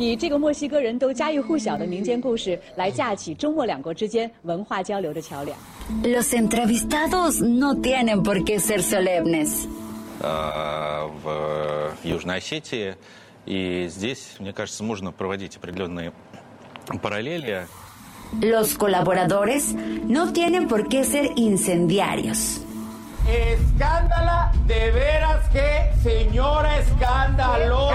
以这个墨西哥人都家喻户晓的民间故事来架起中墨两国之间文化交流的桥梁。 Los entrevistados no tienen por qué ser solemnes. а, в Южной Осетии. И здесь, мне кажется, можно проводить определенные параллели. Los colaboradores no tienen por qué ser incendiarios. Escándala, de veras que señora escandalosa.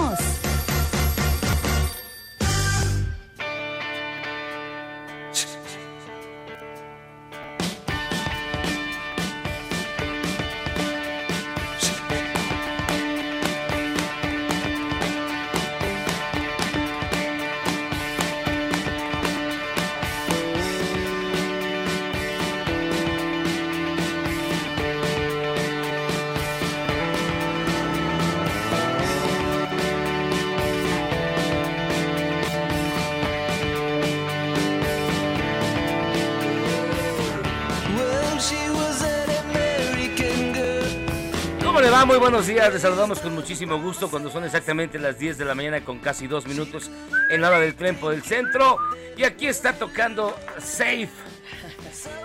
Va? Muy buenos días. Les saludamos con muchísimo gusto cuando son exactamente las 10 de la mañana con casi dos minutos en la hora del tren por el centro. Y aquí está tocando Safe.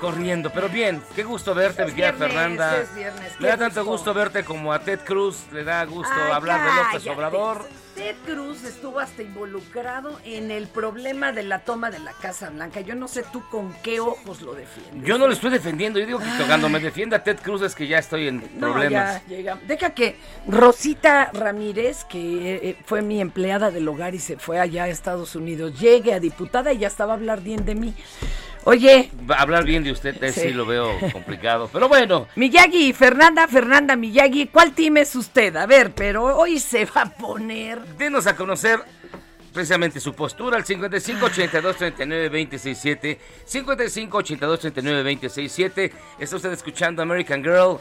Corriendo, pero bien, qué gusto verte, mi querida Fernanda. es viernes, Me da tanto gusto. verte como a Ted Cruz, le da gusto Ay, hablar de López. Obrador. Ted Cruz estuvo hasta involucrado en el problema de la toma de la Casa Blanca. Yo no sé tú con qué ojos lo defiendes. Yo no lo estoy defendiendo, yo digo que cuando me defienda Ted Cruz es que ya estoy en No, problemas. ya llega. Deja que Rosita Ramírez, que eh, fue mi empleada del hogar y se fue allá a Estados Unidos, llegue a diputada y ya estaba a hablar bien de mí. Oye, Hablar bien de usted, Ted, Sí. sí lo veo complicado. Pero bueno, Miyagi, Fernanda, Fernanda Miyagi, ¿cuál team es usted? A ver, pero hoy se va a poner... denos a conocer precisamente su postura al 55 82 39 267 55 82 39 267 está usted escuchando American Girl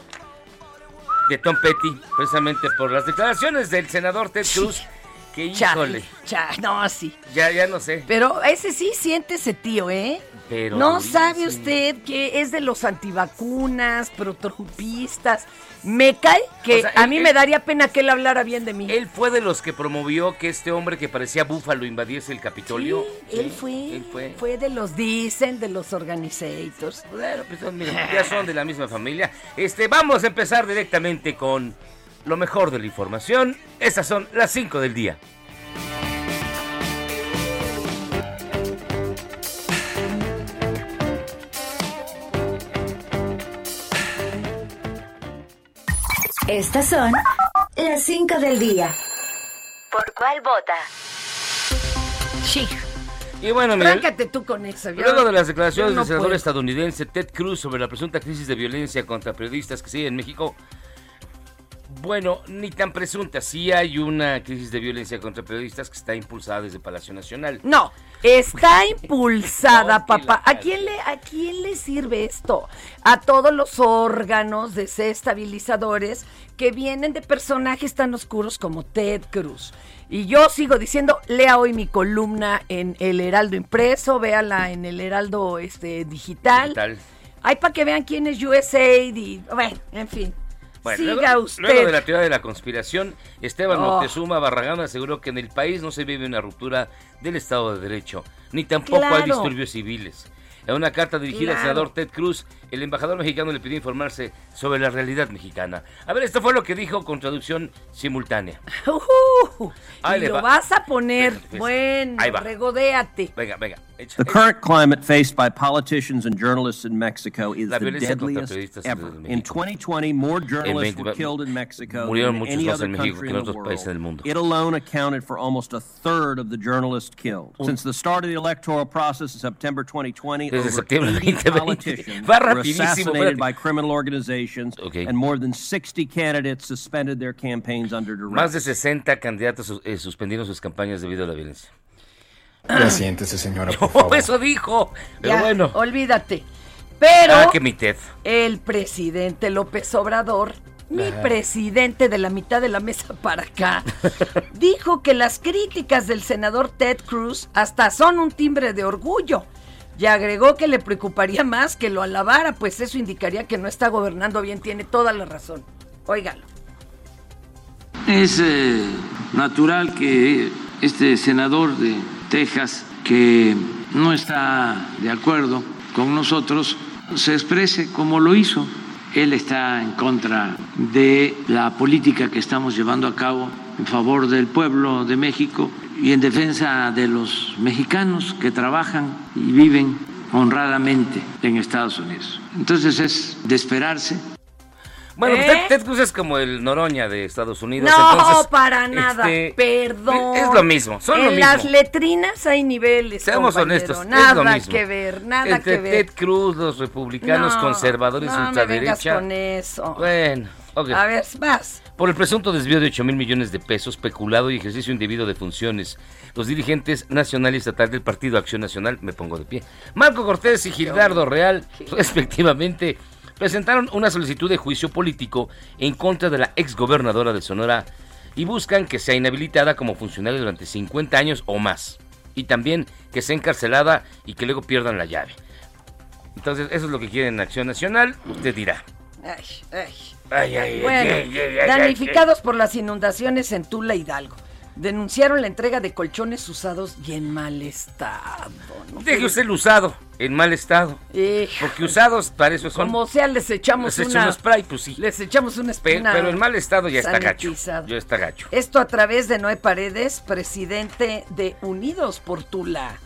de Tom Petty precisamente por las declaraciones del senador Ted Cruz que híjole Cha, cha, no, sí. ya ya no sé Pero ese sí siente ese tío, ¿eh? Pero no sí, sabe sí. usted que es de los antivacunas, protrumpistas. Me cae que O sea, a él- mí él- me daría pena que él hablara bien de mí. él fue de los que promovió que este hombre que parecía búfalo invadiese el Capitolio Sí, él fue, él fue fue de los dicen, de los organizators. Bueno, pues mira, ya son de la misma familia. Este, vamos a empezar directamente con lo mejor de la información. Estas son las 5 del día. Estas son las 5 del día. ¿Por cuál vota? Sí, Y bueno, mira, tráncate tú con eso. yo- luego de las declaraciones no del senador puedo. estadounidense Ted Cruz sobre la presunta crisis de violencia contra periodistas que sigue en México, bueno, ni tan presunta. Sí hay una crisis de violencia contra periodistas que está impulsada desde Palacio Nacional. No, está impulsada, No, papá. ¿A quién, le, ¿A quién le sirve esto? A todos los órganos desestabilizadores que vienen de personajes tan oscuros como Ted Cruz. Y yo sigo diciendo, lea hoy mi columna en el Heraldo impreso, véala en el Heraldo este, digital. Digital. Hay para que vean quién es USAID y, bueno, en fin. Bueno, Siga luego, usted. luego de la teoría de la conspiración, Esteban Oh. Moctezuma Barragán aseguró que en el país no se vive una ruptura del Estado de Derecho, ni tampoco hay disturbios civiles. En una carta dirigida al senador Ted Cruz, el embajador mexicano le pidió informarse sobre la realidad mexicana. A ver, esto fue lo que dijo con traducción simultánea. Ahí y lo va. vas a poner. Fíjate, fíjate. Bueno, regodéate. Venga, venga. Echa- The current climate faced by politicians and journalists in Mexico is the deadliest ever. In 2020, more journalists 20 were killed in Mexico than any other México country in the otros países del world. It alone accounted for almost a third of the journalists killed. Since the start of the electoral process in September 2020, Desde over septiembre 80 politicians were assassinated by criminal organizations, Okay. and more than 60 candidates suspended their campaigns under duress. Más de 60 candidatos eh, suspendieron sus campañas debido a la violencia. Ya siéntese, señora, por favor. eso dijo. Pero Ya, bueno. olvídate. Pero Ah, que mi Ted. el presidente López Obrador, mi presidente de la mitad de la mesa para acá, dijo que las críticas del senador Ted Cruz hasta son un timbre de orgullo. Y agregó que le preocuparía más que lo alabara, pues eso indicaría que no está gobernando bien, tiene toda la razón. Óigalo. Es eh, natural que este senador de Texas, que no está de acuerdo con nosotros, se exprese como lo hizo. Él está en contra de la política que estamos llevando a cabo en favor del pueblo de México y en defensa de los mexicanos que trabajan y viven honradamente en Estados Unidos. Entonces es de esperarse Bueno, ¿Eh? Ted, Ted Cruz es como el Noroña de Estados Unidos. No, entonces, para nada. este, Perdón. Es lo mismo, son en lo mismo. las letrinas hay niveles. Seamos compañero. honestos, es Nada lo mismo. que ver, nada Entre que ver. Ted Cruz, los republicanos No, conservadores no me ultraderecha. con eso. Bueno, ok. A ver, vas. Por el presunto desvío de 8 mil millones de pesos, peculado y ejercicio indebido de funciones, los dirigentes nacional y estatal del Partido Acción Nacional, me pongo de pie, Marco Cortés y Gildardo Real, respectivamente, presentaron una solicitud de juicio político en contra de la exgobernadora de Sonora y buscan que sea inhabilitada como funcionaria durante 50 años o más, y también que sea encarcelada y que luego pierdan la llave. Entonces, eso es lo que quieren Acción Nacional, usted dirá. Ay, ay. Ay, ay, Bueno, ay, ay, ay, ay, damnificados por las inundaciones en Tula Hidalgo. Denunciaron la entrega de colchones usados y en mal estado. ¿no? Deje usted el usado, en mal estado. Eh, Porque usados para eso son. como sea, les echamos les una... un spray, pues sí. Les echamos una Pe- espina. pero en mal estado ya está gacho. Ya está gacho. Esto a través de Noé Paredes, presidente de Unidos por Tula.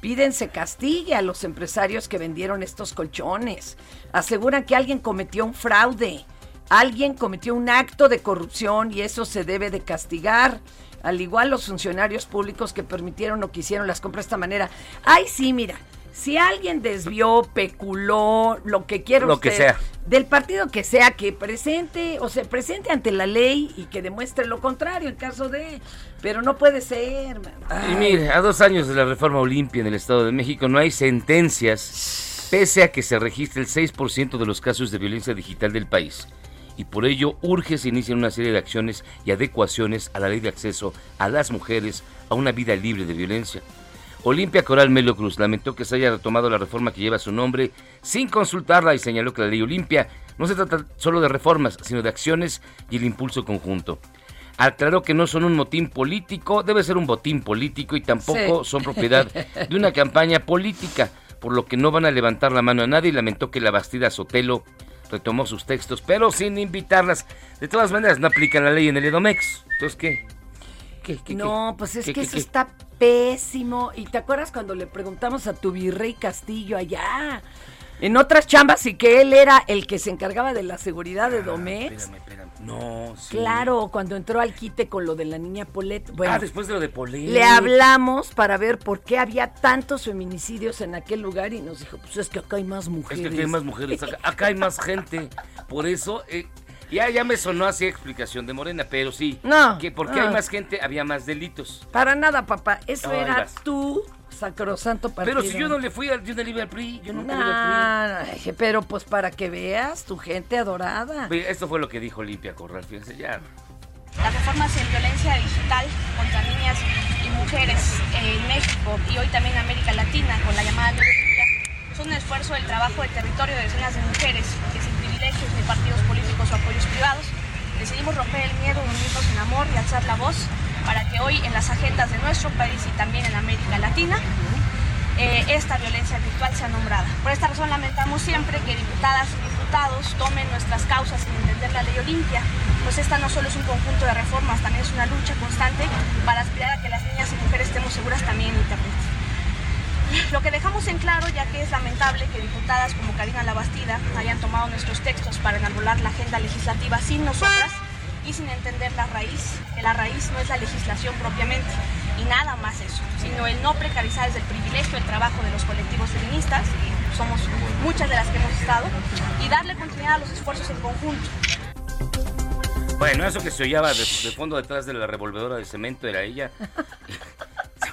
Piden se castigue a los empresarios que vendieron estos colchones. Aseguran que alguien cometió un fraude. Alguien cometió un acto de corrupción y eso se debe de castigar. Al igual los funcionarios públicos que permitieron o quisieron las compras de esta manera. Ay, sí, mira. Si alguien desvió, peculó, lo que quiera Lo que sea. del partido que sea que presente o se presente ante la ley y que demuestre lo contrario en caso de pero no puede ser man. Y Ay, mire, a dos años de la reforma Olimpia en el Estado de México no hay sentencias, pese a que se registre el 6% de los casos de violencia digital del país. Y por ello urge se inician una serie de acciones y adecuaciones a la ley de acceso a las mujeres a una vida libre de violencia. Olimpia Coral Melo Cruz lamentó que se haya retomado la reforma que lleva su nombre sin consultarla y señaló que la ley Olimpia no se trata solo de reformas, sino de acciones y el impulso conjunto. Aclaró que no son un motín político, debe ser un botín político y tampoco Sí. son propiedad de una campaña política, por lo que no van a levantar la mano a nadie y lamentó que la Bastida Sotelo retomó sus textos, pero sin invitarlas. De todas maneras, no aplican la ley en el Edomex. Entonces, ¿qué? ¿Qué, qué, no, pues es ¿Qué, que eso está pésimo. ¿Y te acuerdas cuando le preguntamos a tu virrey Castillo allá? En otras chambas y que él era el que se encargaba de la seguridad de Domex. Ah, Espérame, espérame. No, sí. Claro, cuando entró al quite con lo de la niña Polet. Bueno, ah, después de lo de Polé. Le hablamos para ver por qué había tantos feminicidios en aquel lugar y nos dijo, pues es que acá hay más Es mujeres. que aquí hay más mujeres, acá, acá hay más gente. Por eso, eh, ya, ya me sonó así explicación de Morena, pero sí. No, Que porque no. hay más gente, había más delitos. Para nada, papá. Eso Ay, era vas. tu sacrosanto partido. Pero si yo no le fui al, yo no le iba al PRI, yo nunca le iba al Nah, ay, pero pues para que veas tu gente adorada. PRI. Esto fue lo que dijo Limpia Corral, fíjense, ya. Las reformas en violencia digital contra niñas y mujeres en México y hoy también en América Latina con la llamada Olimpia son un esfuerzo del trabajo de territorio de decenas de mujeres que sin privilegios ni partidos políticos o apoyos privados decidimos romper el miedo, unirnos en amor y alzar la voz para que hoy en las agendas de nuestro país y también en América Latina eh, esta violencia virtual sea nombrada. Por esta razón lamentamos siempre que diputadas y diputados tomen nuestras causas sin entender la ley Olimpia, pues esta no solo es un conjunto de reformas, también es una lucha constante para aspirar a que las niñas y mujeres estemos seguras también en Internet. Lo que dejamos en claro, ya que es lamentable que diputadas como Karina Labastida hayan tomado nuestros textos para enarbolar la agenda legislativa sin nosotras y sin entender la raíz, que la raíz no es la legislación propiamente y nada más eso, sino el no precarizar desde el privilegio el trabajo de los colectivos feministas, y somos muchas de las que hemos estado, y darle continuidad a los esfuerzos en conjunto. Bueno, eso que se oía de, de fondo detrás de la revolvedora de cemento era ella.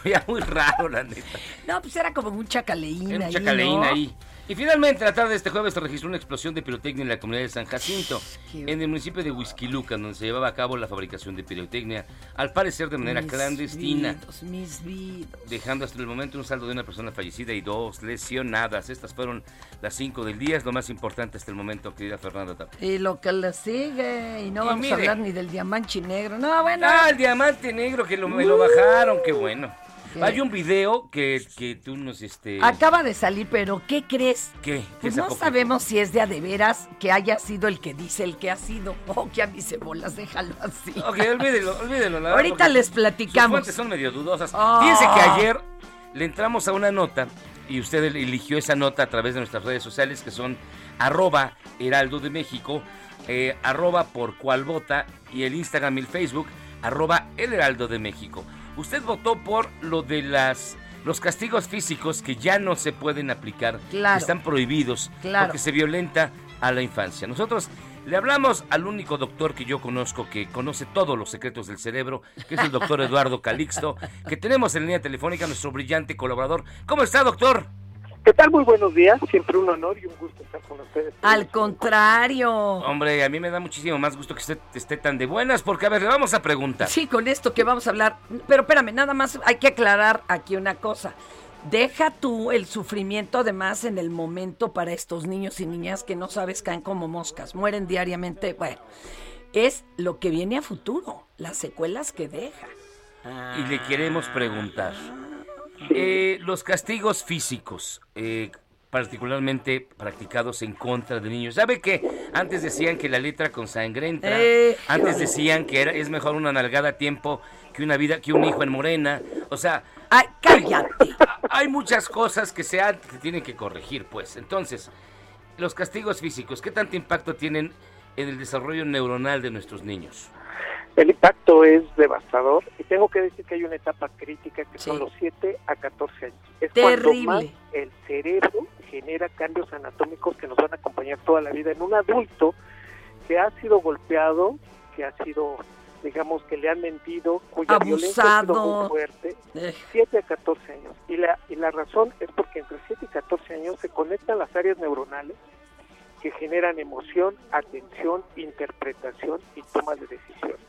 se oía muy raro, la neta. No, pues era como mucha caleína. Era mucha ahí, caleína ¿no? ahí. Y finalmente, la tarde de este jueves se registró una explosión de pirotecnia en la comunidad de San Jacinto, en el municipio de Huizquilucan, donde se llevaba a cabo la fabricación de pirotecnia, al parecer de manera Mis clandestina, vidos, mis vidos. dejando hasta el momento un saldo de una persona fallecida y dos lesionadas. Estas fueron las 5 del día, es lo más importante hasta el momento, querida Fernanda Tapia. Y lo que le sigue, y no Y vamos mire. a hablar ni del diamante negro. No, bueno. Ah, el diamante negro que lo, me lo bajaron, qué bueno. Hay un video que, que tú nos, este... Acaba de salir, pero ¿qué crees? ¿Qué? ¿Qué Pues no sabemos si es de a de veras que haya sido el que dice el que ha sido. O que a mí se bolas, déjalo así. Ok, olvídelo, olvídelo. la Ahorita les Sus platicamos. fuentes son medio dudosas. Ah. Fíjense que ayer le entramos a una nota y usted eligió esa nota a través de nuestras redes sociales que son arroba heraldo de México, eh, arroba por cual vota y el Instagram y el Facebook arroba el heraldo de México. Usted votó por lo de las los castigos físicos que ya no se pueden aplicar, Claro. que están prohibidos Claro. porque se violenta a la infancia. Nosotros le hablamos al único doctor que yo conozco que conoce todos los secretos del cerebro, que es el doctor Eduardo Calixto, que tenemos en línea telefónica nuestro brillante colaborador. ¿Cómo está, doctor? ¿Qué tal? Muy buenos días. Siempre un honor y un gusto estar con ustedes. Al contrario. Hombre, a mí me da muchísimo más gusto que usted esté tan de buenas, porque a ver, le vamos a preguntar. Sí, con esto que vamos a hablar. Pero espérame, nada más hay que aclarar aquí una cosa. Deja tú el sufrimiento además en el momento para estos niños y niñas que no sabes caen como moscas, mueren diariamente. Bueno, es lo que viene a futuro, las secuelas que deja. Y le queremos preguntar. Eh, los castigos físicos, eh, particularmente practicados en contra de niños. ¿Sabe que antes decían que la letra con sangre entra? Eh, antes decían que era, es mejor una nalgada a tiempo que una vida, que un hijo en morena. O sea, Ay, cállate. hay muchas cosas que se han- que tienen que corregir, pues. Entonces, los castigos físicos, ¿qué tanto impacto tienen en el desarrollo neuronal de nuestros niños? El impacto es devastador y tengo que decir que hay una etapa crítica que son los 7 a 14 años. Es Terrible. cuando más el cerebro genera cambios anatómicos que nos van a acompañar toda la vida en un adulto que ha sido golpeado, que ha sido, digamos, que le han mentido, cuya violencia ha sido Abusado. muy fuerte, Eh, 7 a 14 años. Y la, y la razón es porque entre 7 y 14 años se conectan las áreas neuronales que generan emoción, atención, interpretación y toma de decisiones.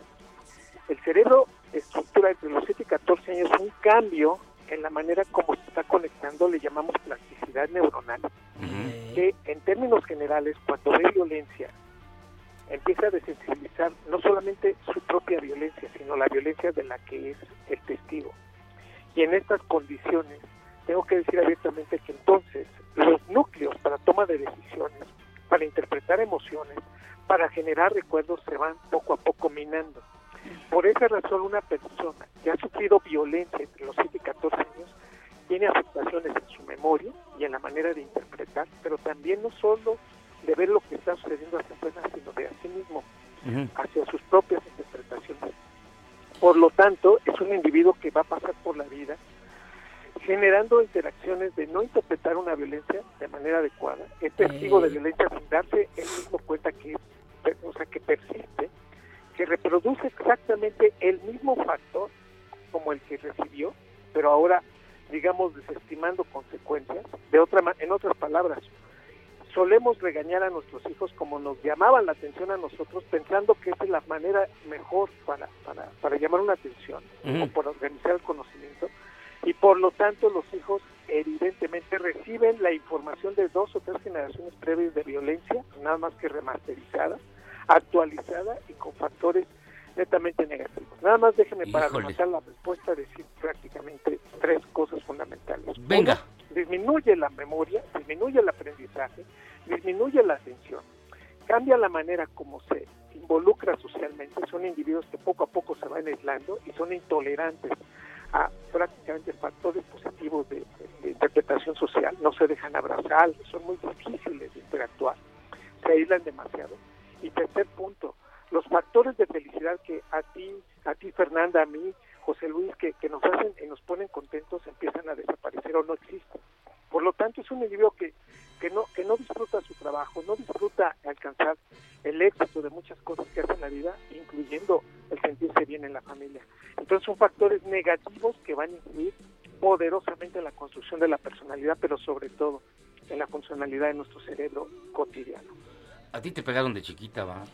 El cerebro estructura entre los 7 y 14 años un cambio en la manera como se está conectando, le llamamos plasticidad neuronal, que en términos generales, cuando ve violencia, empieza a desensibilizar no solamente su propia violencia, sino la violencia de la que es el testigo. Y en estas condiciones, tengo que decir abiertamente que entonces los núcleos para toma de decisiones, para interpretar emociones, para generar recuerdos se van poco a poco minando. Por esa razón, una persona que ha sufrido violencia entre los 7 y 14 años tiene afectaciones en su memoria y en la manera de interpretar, pero también no solo de ver lo que está sucediendo hacia afuera, sino de a sí mismo, hacia sus propias interpretaciones. Por lo tanto, es un individuo que va a pasar por la vida generando interacciones de no interpretar una violencia de manera adecuada, es testigo de violencia sin darse él mismo cuenta que, o sea, que persiste, que reproduce exactamente el mismo factor como el que recibió, pero ahora, digamos, desestimando consecuencias. De otra, en otras palabras, solemos regañar a nuestros hijos como nos llamaban la atención a nosotros, pensando que esa es la manera mejor para, para, para llamar una atención Ujú. o para organizar el conocimiento. Y por lo tanto los hijos evidentemente reciben la información de dos o tres generaciones previas de violencia, nada más que remasterizada, actualizada y con factores netamente negativos. Nada más déjeme para Híjole. rematar la respuesta decir prácticamente tres cosas fundamentales. Venga. Uno, disminuye la memoria, disminuye el aprendizaje, disminuye la atención, cambia la manera como se involucra socialmente, son individuos que poco a poco se van aislando y son intolerantes a prácticamente factores positivos de, de interpretación social, no se dejan abrazar, son muy difíciles de interactuar, se aíslan demasiado. Y tercer punto, los factores de felicidad que a ti, a ti Fernanda, a mí, José Luis, que, que nos hacen y nos ponen contentos, empiezan a desaparecer o no existen. Por lo tanto, es un individuo que, que, no, que no disfruta su trabajo, no disfruta alcanzar el éxito de muchas cosas que hace en la vida, incluyendo el sentirse bien en la familia. Entonces son factores negativos que van a influir poderosamente en la construcción de la personalidad, pero sobre todo en la funcionalidad de nuestro cerebro cotidiano. A ti te pegaron de chiquita, va.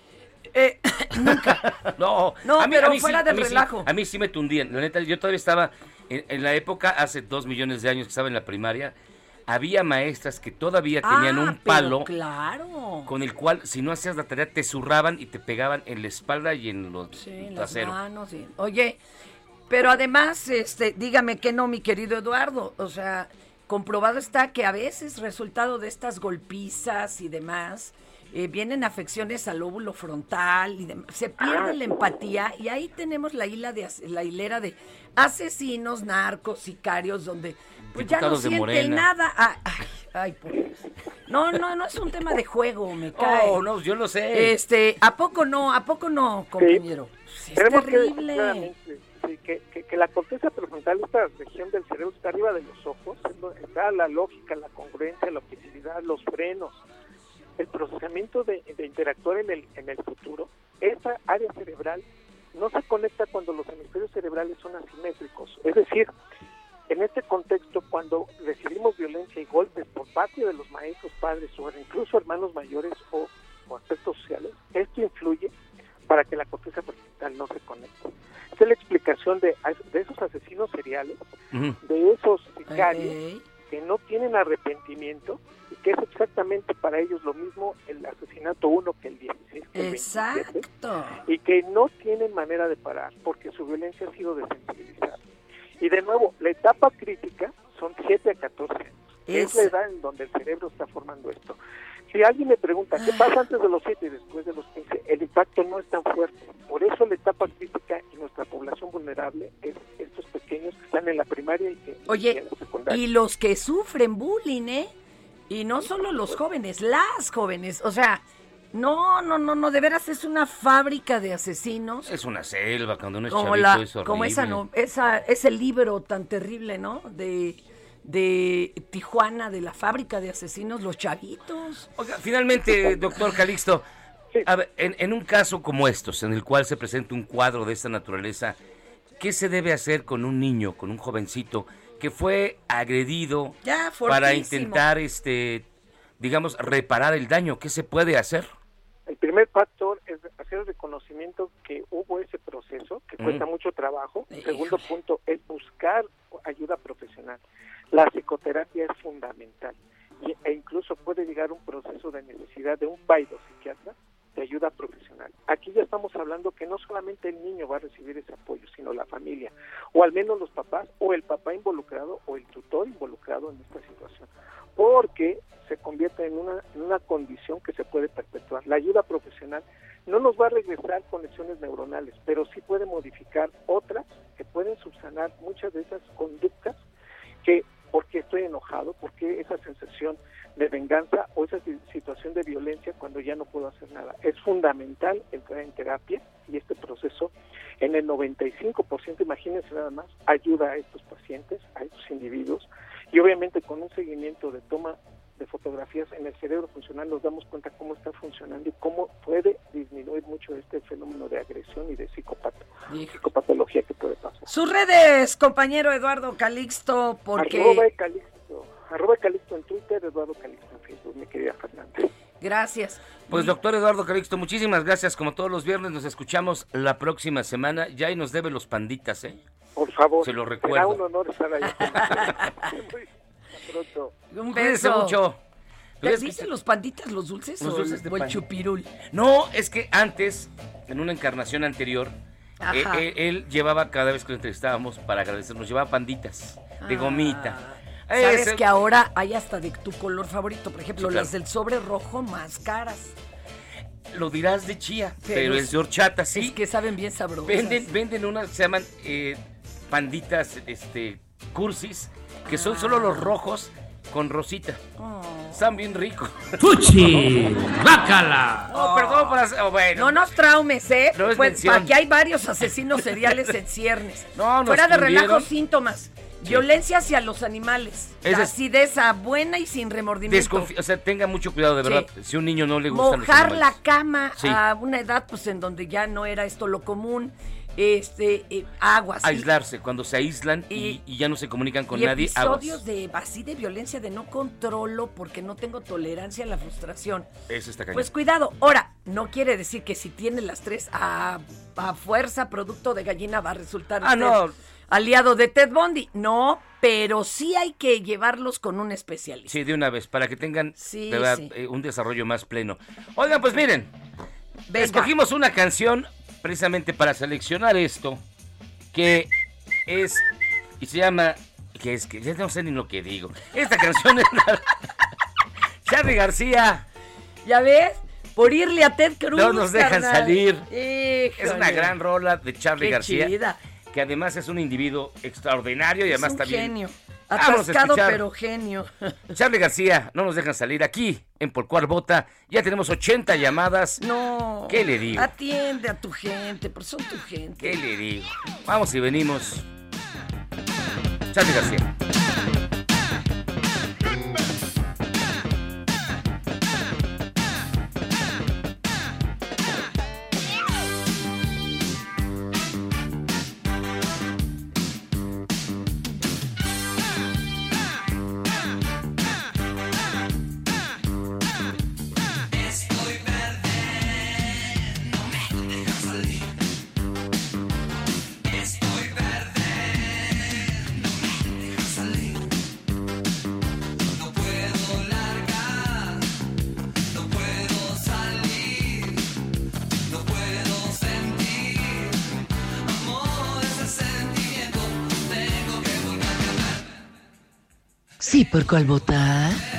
Eh, nunca. no, No, a mí- pero a mí fuera sí- del a mí sí- relajo. a mí sí me tundían. La neta, yo todavía estaba en, en la época, hace dos millones de años que estaba en la primaria, había maestras que todavía tenían Ah, un palo claro. con el cual, si no hacías la tarea, te zurraban y te pegaban en la espalda y en los Sí, en las trasero. manos, y- Oye, pero además, este, dígame que no, mi querido Eduardo. O sea, comprobado está que a veces, resultado de estas golpizas y demás, eh, vienen afecciones al lóbulo frontal y dem- se pierde la empatía y ahí tenemos la, hila de, la hilera de asesinos, narcos, sicarios, donde pues ya no de sienten nada. Ah, Ay, ay, por Dios. No, no, no es un tema de juego, me cae. Oh, no, yo lo sé. Este, ¿a poco no? ¿A poco no, compañero? Sí, es que terrible. sí, que, que- que la corteza prefrontal, esta región del cerebro, está arriba de los ojos, está la lógica, la congruencia, la objetividad, los frenos, el procesamiento de, de interactuar en el, en el futuro. Esa área cerebral no se conecta cuando los hemisferios cerebrales son asimétricos. Es decir, en este contexto, cuando recibimos violencia y golpes por parte de los maestros, padres o incluso hermanos mayores o, o aspectos sociales, esto influye para que la corteza prefrontal no se conecte. Esta es la explicación de, de esos asesinos seriales, de esos sicarios que no tienen arrepentimiento y que es exactamente para ellos lo mismo el asesinato 1 que el 16, que el 27, Exacto. y que no tienen manera de parar porque su violencia ha sido desensibilizada. Y de nuevo, la etapa crítica son 7 a 14 años. Es Es- la edad en donde el cerebro está formando esto. Si alguien me pregunta qué pasa antes de los 7 y después de los 15, el impacto no es tan fuerte. Por eso la etapa crítica y nuestra población vulnerable es estos pequeños que están en la primaria y, que, y Oye, en la secundaria. y los que sufren bullying, ¿eh? Y no solo los jóvenes, las jóvenes. O sea, no, no, no, no, de veras es una fábrica de asesinos. Es una selva, cuando uno es como chavito la, es horrible. como esa, no, esa, ese libro tan terrible, ¿no? De, de Tijuana, de la fábrica de asesinos, los chavitos. Oiga, finalmente, doctor Calixto, a ver, en, en un caso como estos, en el cual se presenta un cuadro de esta naturaleza, ¿qué se debe hacer con un niño, con un jovencito que fue agredido Ya, para intentar, este, digamos, reparar el daño? ¿Qué se puede hacer? El primer factor es hacer el reconocimiento que hubo ese proceso, que cuesta Mm. mucho trabajo. El segundo punto es buscar ayuda profesional. La psicoterapia es fundamental e incluso puede llegar un proceso de necesidad de un psiquiatra de ayuda profesional. Aquí ya estamos hablando que no solamente el niño va a recibir ese apoyo, sino la familia, o al menos los papás, o el papá involucrado, o el tutor involucrado en esta situación, porque se convierte en una, en una condición que se puede perpetuar. La ayuda profesional no nos va a regresar conexiones neuronales, pero sí puede modificar otras que pueden subsanar muchas de esas conductas que porque estoy enojado, porque esa sensación de venganza o esa si- situación de violencia cuando ya no puedo hacer nada. Es fundamental entrar en terapia y este proceso en el 95%, imagínense nada más, ayuda a estos pacientes, a estos individuos y obviamente con un seguimiento de toma de fotografías en el cerebro funcional nos damos cuenta cómo está funcionando y cómo puede disminuir mucho este fenómeno de agresión y de psicopata, psicopatología que puede pasar. Sus redes, compañero Eduardo Calixto, porque... Arroba Calixto, arroba Calixto en Twitter, Eduardo Calixto en Facebook, mi querida Fernanda. Gracias. Pues doctor Eduardo Calixto, muchísimas gracias. Como todos los viernes, nos escuchamos la próxima semana. Ya y nos debe los panditas, ¿eh? Por favor. Se lo Será recuerdo. un honor estar ahí. Pronto. Un beso. mucho. ¿Te es dicen los panditas los dulces Los o, dulces de o el pan. chupirul? No, es que antes, en una encarnación anterior, eh, eh, él llevaba cada vez que lo entrevistábamos para agradecernos, llevaba panditas de Ah. gomita. Sabes Ese- que ahora hay hasta de tu color favorito. Por ejemplo, Sí, claro. las del sobre rojo más caras. Lo dirás de chía, Pero pero, es- es de horchata, sí. Es que saben bien sabrosas. Venden, venden unas, se llaman eh, panditas, este, cursis, que son solo los rojos con rosita. Oh. Están bien ricos. ¡Fuchi! ¡Bácala! Oh, perdón por hacer- bueno. No nos traumes, ¿eh? No es Pues, mención. aquí hay varios asesinos seriales en ciernes. No, nos Fuera de relajo, síntomas. Sí. Violencia hacia los animales. Esa es- Acideza buena y sin remordimiento. Desconfi- o sea, tenga mucho cuidado, de verdad. Si a un niño no le gusta Mojar la cama Sí. a una edad pues en donde ya no era esto lo común. Este, eh, aguas. y- Aislarse, cuando se aíslan y, y ya no se comunican con y nadie, aguas. episodios de así de violencia de no controlo porque no tengo tolerancia a la frustración. Eso está cañón. Pues cuidado. Ahora, no quiere decir que si tiene las tres a, a fuerza producto de gallina va a resultar Ah, no. aliado de Ted Bundy. No, pero sí hay que llevarlos con un especialista. Sí, de una vez, para que tengan Sí, de verdad, sí. eh, un desarrollo más pleno. Oigan, pues miren, Venga. escogimos una canción precisamente para seleccionar esto, que es, y se llama, que es que ya no sé ni lo que digo. Esta canción es la- Charlie García, ¿Ya ves? Por irle a Ted Cruz. no nos dejan carnal. salir. Híjole. Es una gran rola de Charlie Qué García, chida. que además es un individuo extraordinario y Es además un también... genio. Atascado, pero genio. Charlie García, no nos dejan salir aquí en Por Cual Bota. Ya tenemos 80 llamadas. No. ¿Qué le digo? Atiende a tu gente, porque son tu gente. ¿Qué le digo? Vamos y venimos. Charlie García. Por cuál votar.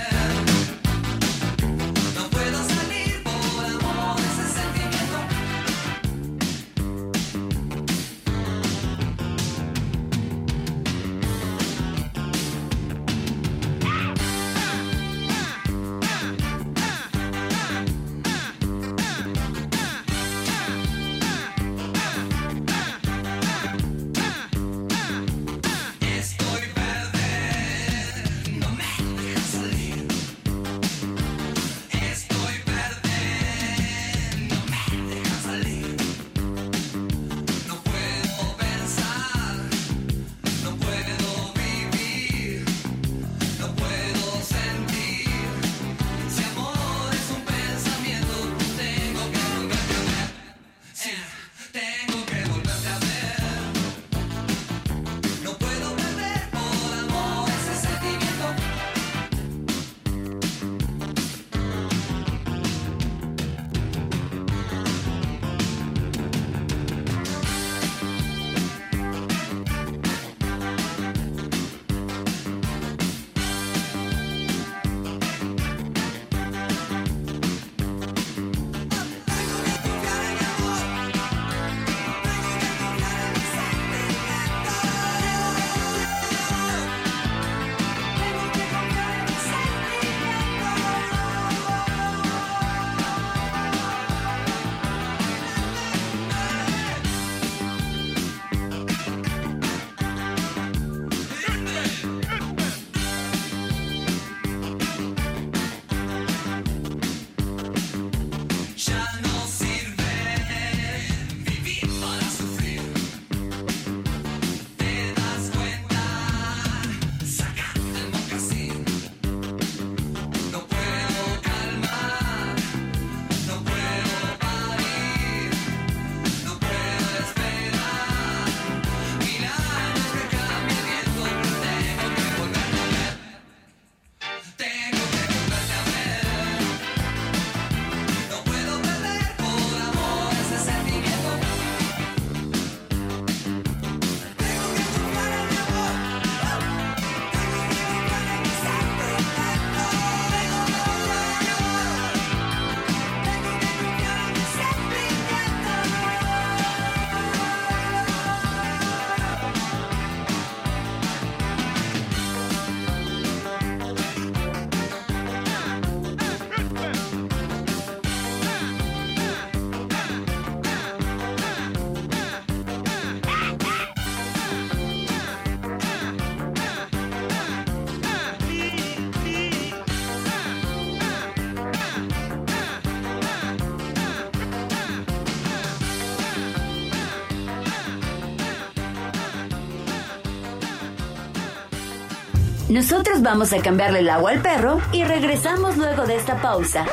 Nosotros vamos a cambiarle el agua al perro y regresamos luego de esta pausa.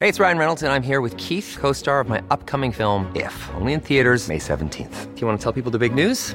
Hey, it's Ryan Reynolds, and I'm here with Keith, co star of my upcoming film, If, only in theaters, May 17th. Do you want to tell people the big news?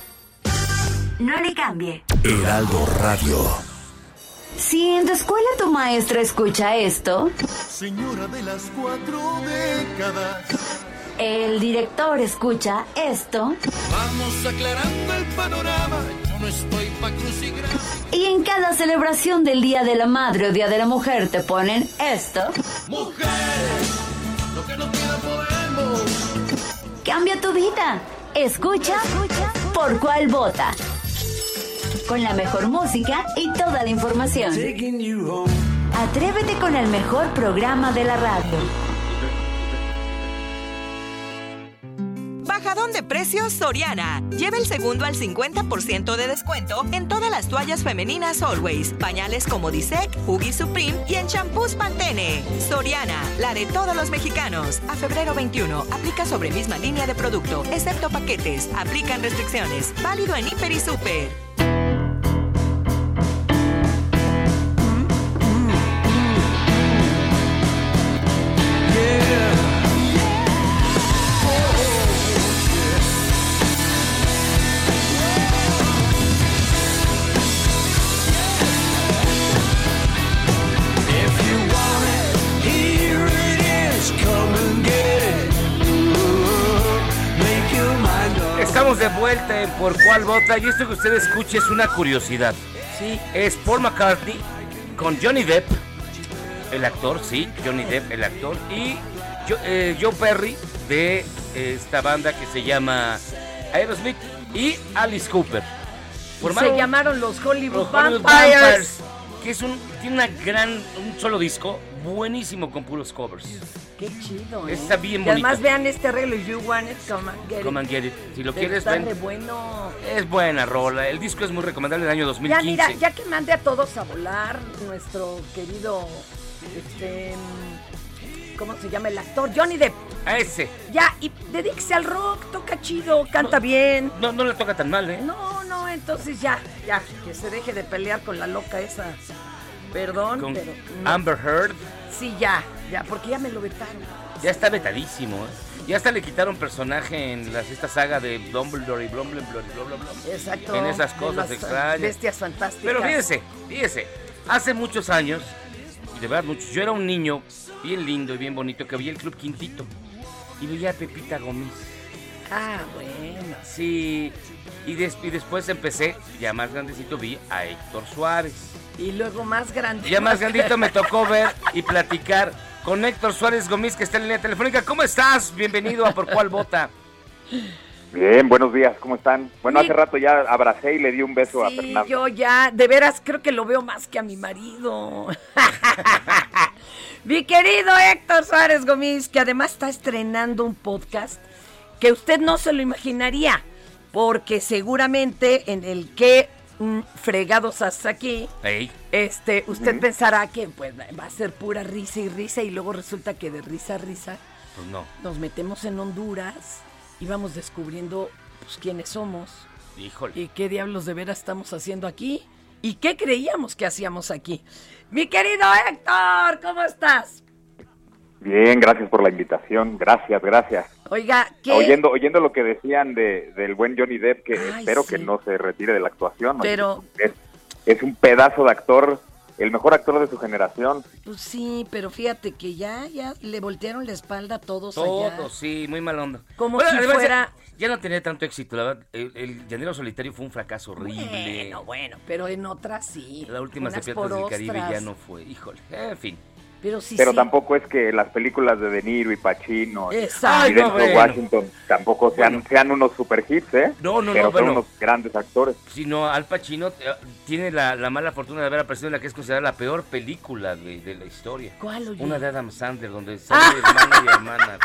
No le cambie. Heraldo Radio. Si en tu escuela tu maestra escucha esto, Señora de las cuatro décadas. el director escucha esto, Vamos aclarando el panorama. Yo no estoy pa' y en cada celebración del Día de la Madre o Día de la Mujer te ponen esto, Mujeres, lo que no queda podemos. cambia tu vida. Escucha Por Cuál Vota. Con la mejor música y toda la información. Atrévete con el mejor programa de la radio. Bajadón de precios Soriana. Lleva el segundo al 50% de descuento en todas las toallas femeninas Always, pañales como Disec, Huggy Supreme y en champús Pantene. Soriana, la de todos los mexicanos. A febrero 21, aplica sobre misma línea de producto, excepto paquetes. Aplican restricciones. Válido en Hiper y Super. Estamos de vuelta en Por Cuál Vota y esto que usted escuche es una curiosidad. Sí. Es Paul McCartney con Johnny Depp, el actor, sí, Johnny Depp, el actor, y Jo- eh, Joe Perry de esta banda que se llama Aerosmith y Alice Cooper. Se llamaron los Hollywood, los Hollywood Vampires. Vampires, que es un, tiene una gran, un solo disco buenísimo con puros covers. Qué chido. ¿eh? Está bien Y además vean este arreglo, You Want It, Come and Get It. Come and get it. Si lo quieres, ven. bueno. Es buena rola. El disco es muy recomendable del año Ya 2015. mira, ya que mande a todos a volar, nuestro querido, este, ¿cómo se llama el actor? Johnny Depp. A ese. Ya, y dedíquese al rock, toca chido, canta bien. No, no le toca tan mal, ¿eh? No, no, entonces ya, ya, que se deje de pelear con la loca esa. Perdón, Con pero no. Amber Heard. Sí, ya, ya, porque ya me lo vetaron. Ya está vetadísimo, ¿eh? Ya hasta le quitaron personaje en las, esta saga de Dumbledore y bla. Exacto. En esas cosas extrañas. Bestias fantásticas. Pero fíjese, fíjese. Hace muchos años, de verdad muchos, yo era un niño bien lindo y bien bonito que veía el Club Quintito. Y veía a Pepita Gómez. Ah, bueno. Sí. Y, des- y después empecé, ya más grandecito, vi a Héctor Suárez. Y luego más grande. Ya más grandito me tocó ver y platicar con Héctor Suárez Gómez, que está en línea telefónica. ¿Cómo estás? Bienvenido a Por Cuál Vota. Bien, buenos días, ¿cómo están? Bueno, hace rato ya abracé y le di un beso a Sí, Fernando. yo ya, de veras, creo que lo veo más que a mi marido. mi querido Héctor Suárez Gómez, que además está estrenando un podcast que usted no se lo imaginaría, porque seguramente en el que fregados hasta aquí, este, usted pensará que pues va a ser pura risa y risa y luego resulta que de risa a risa Pues no. nos metemos en Honduras y vamos descubriendo pues quiénes somos. Híjole. ¿Y qué diablos de veras estamos haciendo aquí? ¿Y qué creíamos que hacíamos aquí? Mi querido Héctor, ¿cómo estás? Bien, gracias por la invitación, gracias, gracias. Oiga, ¿qué? Oyendo, oyendo lo que decían de, del buen Johnny Depp, que Ay, espero sí. que no se retire de la actuación. Pero- Es, es un pedazo de actor, el mejor actor de su generación. Pues sí, pero fíjate que ya, ya le voltearon la espalda a todos allá. Todo, sí, muy mal onda. Como Bueno, si además, fuera- Ya, no tenía tanto éxito, la verdad. El, el Llanero Solitario fue un fracaso horrible. Bueno, bueno, pero en otras sí. La última Unas de Piratas del Caribe ya no fue. Híjole, en fin. Pero sí, pero sí. tampoco es que las películas de De Niro y Pacino y- Exacto. y bueno. Washington tampoco sean, sean unos super hits, ¿eh? No, no, no, pero son bueno. unos grandes actores. Si no, Al Pacino eh, tiene la, la mala fortuna de haber aparecido en la que es considerada la peor película de, de la historia. ¿Cuál, oye? Una de Adam Sandler, donde sale hermano y hermana.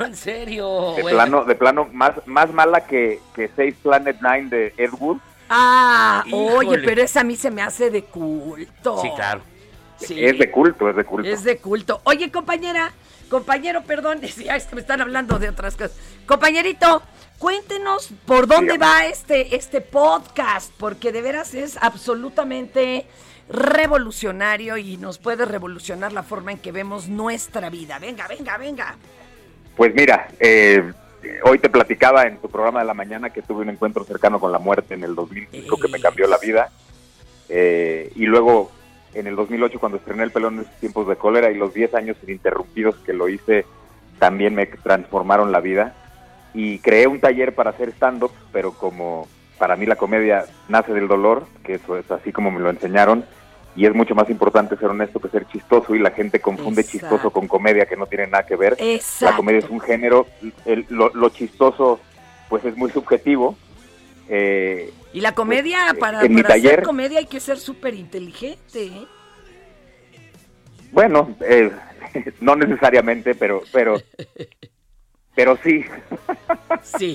No, en serio. De bueno. plano, de plano más, más mala que, que Save Planet Nine de Ed Wood. Ah, oye, Híjole. pero esa a mí se me hace de culto. Sí, claro. Sí. Es de culto, es de culto. Es de culto. Oye, compañera, compañero, perdón, ya es que me están hablando de otras cosas. Compañerito, cuéntenos por dónde Dígame. va este, este podcast, porque de veras es absolutamente revolucionario y nos puede revolucionar la forma en que vemos nuestra vida. Venga, venga, venga. Pues mira, eh, hoy te platicaba en tu programa de la mañana que tuve un encuentro cercano con la muerte en el 2005 que me cambió la vida. Eh, y luego en el 2008 cuando estrené El pelón en esos tiempos de cólera y los 10 años ininterrumpidos que lo hice también me transformaron la vida. Y creé un taller para hacer stand-up, pero como para mí la comedia nace del dolor, que eso es así como me lo enseñaron, y es mucho más importante ser honesto que ser chistoso y la gente confunde Exacto. chistoso con comedia que no tiene nada que ver. La Exacto. comedia es un género, el- lo, lo chistoso pues es muy subjetivo. eh, Y la comedia, Pues, para, en mi para hacer comedia hay que ser súper inteligente. ¿eh? bueno, eh, no necesariamente, pero pero pero sí. Sí,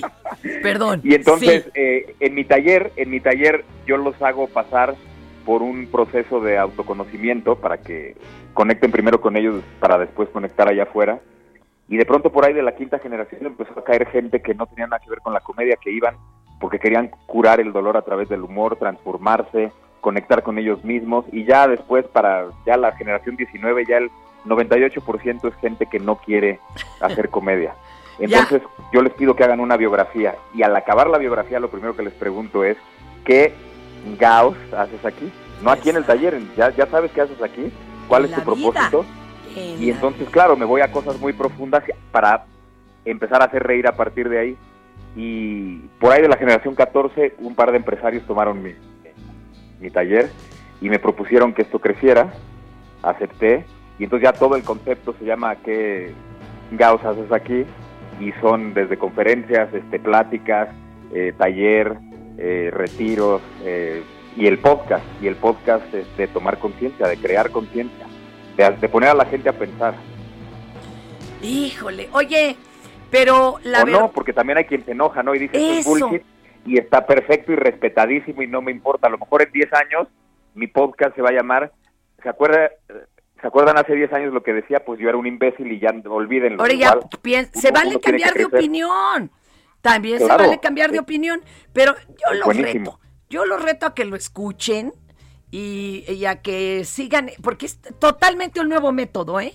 perdón. Y entonces sí. eh, en mi taller, en mi taller yo los hago pasar por un proceso de autoconocimiento para que conecten primero con ellos para después conectar allá afuera. Y de pronto por ahí de la quinta generación empezó a caer gente que no tenía nada que ver con la comedia, que iban porque querían curar el dolor a través del humor, transformarse, conectar con ellos mismos. Y ya después para ya la generación 19, ya el 98% es gente que no quiere hacer comedia. Entonces yo les pido que hagan una biografía y al acabar la biografía lo primero que les pregunto es, ¿qué Gauss haces aquí? No aquí en el taller, en- ya, ya sabes qué haces aquí, cuál es tu vida. Y entonces, claro, me voy a cosas muy profundas para empezar a hacer reír a partir de ahí. Y por ahí de la generación 14, un par de empresarios tomaron mi, mi taller y me propusieron que esto creciera. Acepté. Y entonces ya todo el concepto se llama ¿Qué Gauss haces aquí? Y son desde conferencias, este, pláticas, eh, taller, eh, retiros eh, y el podcast. Y el podcast es de tomar conciencia, de crear conciencia, de, de poner a la gente a pensar. Híjole, oye, pero la o verdad... no, porque también hay quien se enoja, ¿no? Y dice, esto es Eso. bullshit y está perfecto y respetadísimo y no me importa. A lo mejor en 10 años mi podcast se va a llamar, ¿se acuerda? ¿Se acuerdan hace 10 años lo que decía? Pues yo era un imbécil y ya olvídenlo. Ahora ya igual. se vale cambiar de opinión. También Claro. se vale cambiar de opinión. Pero yo lo reto. Yo lo reto a que lo escuchen y, y a que sigan, porque es totalmente un nuevo método, ¿eh?